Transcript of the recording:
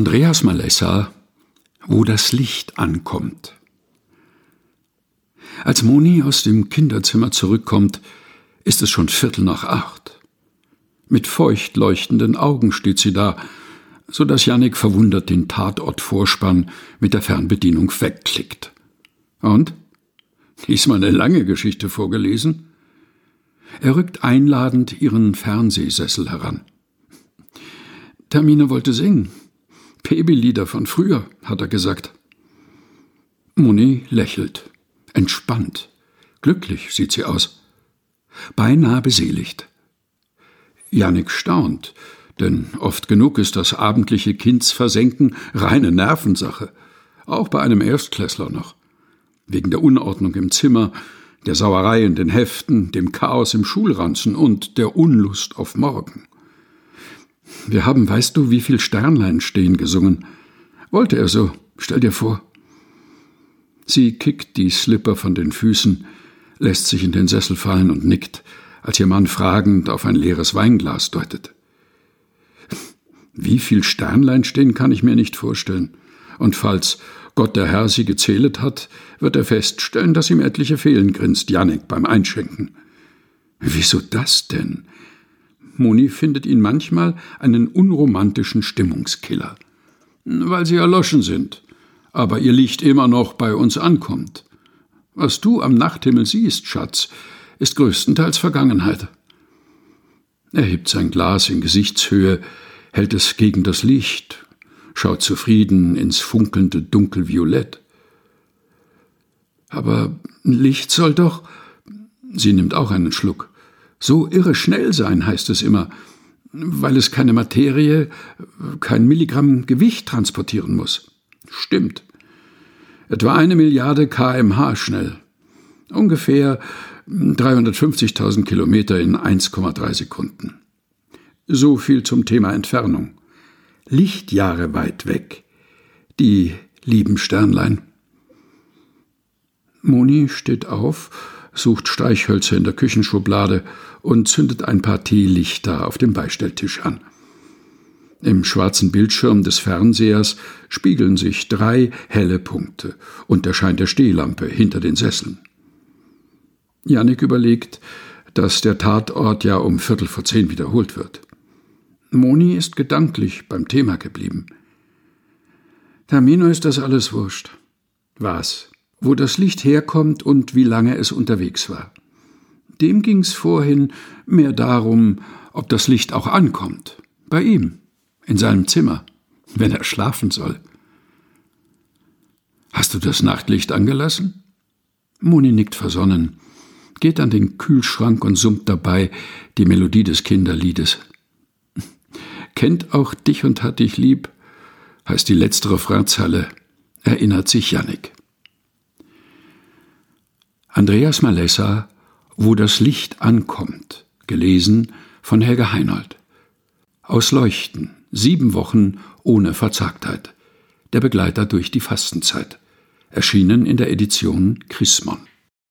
Andreas Malessa, wo das Licht ankommt. Als Moni aus dem Kinderzimmer zurückkommt, ist es schon Viertel nach acht. Mit feucht leuchtenden Augen steht sie da, so dass Jannik verwundert den Tatortvorspann mit der Fernbedienung wegklickt. Und? Diesmal eine lange Geschichte vorgelesen? Er rückt einladend ihren Fernsehsessel heran. Termine wollte singen. Babylieder von früher, hat er gesagt. Moni lächelt, entspannt, glücklich sieht sie aus, beinahe beseligt. Jannik staunt, denn oft genug ist das abendliche Kindsversenken reine Nervensache, auch bei einem Erstklässler noch. Wegen der Unordnung im Zimmer, der Sauerei in den Heften, dem Chaos im Schulranzen und der Unlust auf morgen. Wir haben, weißt du, wie viel Sternlein stehen gesungen. Wollte er so, stell dir vor. Sie kickt die Slipper von den Füßen, lässt sich in den Sessel fallen und nickt, als ihr Mann fragend auf ein leeres Weinglas deutet. Wie viel Sternlein stehen, kann ich mir nicht vorstellen. Und falls Gott der Herr sie gezählet hat, wird er feststellen, dass ihm etliche fehlen, grinst Janik beim Einschenken. Wieso das denn? Moni findet ihn manchmal einen unromantischen Stimmungskiller. Weil sie erloschen sind, aber ihr Licht immer noch bei uns ankommt. Was du am Nachthimmel siehst, Schatz, ist größtenteils Vergangenheit. Er hebt sein Glas in Gesichtshöhe, hält es gegen das Licht, schaut zufrieden ins funkelnde Dunkelviolett. Aber Licht soll doch. Sie nimmt auch einen Schluck. So irre schnell sein, heißt es immer, weil es keine Materie, kein Milligramm Gewicht transportieren muss. Stimmt. Etwa eine Milliarde kmh schnell. Ungefähr 350.000 Kilometer in 1,3 Sekunden. So viel zum Thema Entfernung. Lichtjahre weit weg. Die lieben Sternlein. Moni steht auf, sucht Streichhölzer in der Küchenschublade und zündet ein paar Teelichter auf dem Beistelltisch an. Im schwarzen Bildschirm des Fernsehers spiegeln sich drei helle Punkte und der Schein der Stehlampe hinter den Sesseln. Jannik überlegt, dass der Tatort ja um Viertel vor zehn wiederholt wird. Moni ist gedanklich beim Thema geblieben. Termino ist das alles wurscht. Was? Wo das Licht herkommt und wie lange es unterwegs war. Dem ging's vorhin mehr darum, ob das Licht auch ankommt. Bei ihm, in seinem Zimmer, wenn er schlafen soll. Hast du das Nachtlicht angelassen? Moni nickt versonnen, geht an den Kühlschrank und summt dabei die Melodie des Kinderliedes. Kennt auch dich und hat dich lieb, heißt die letztere Refrainzeile, erinnert sich Jannik. Andreas Malessa wo das Licht ankommt, gelesen von Helga Heinold. Aus Leuchten, sieben Wochen ohne Verzagtheit. Der Begleiter durch die Fastenzeit. Erschienen in der Edition Chrismon.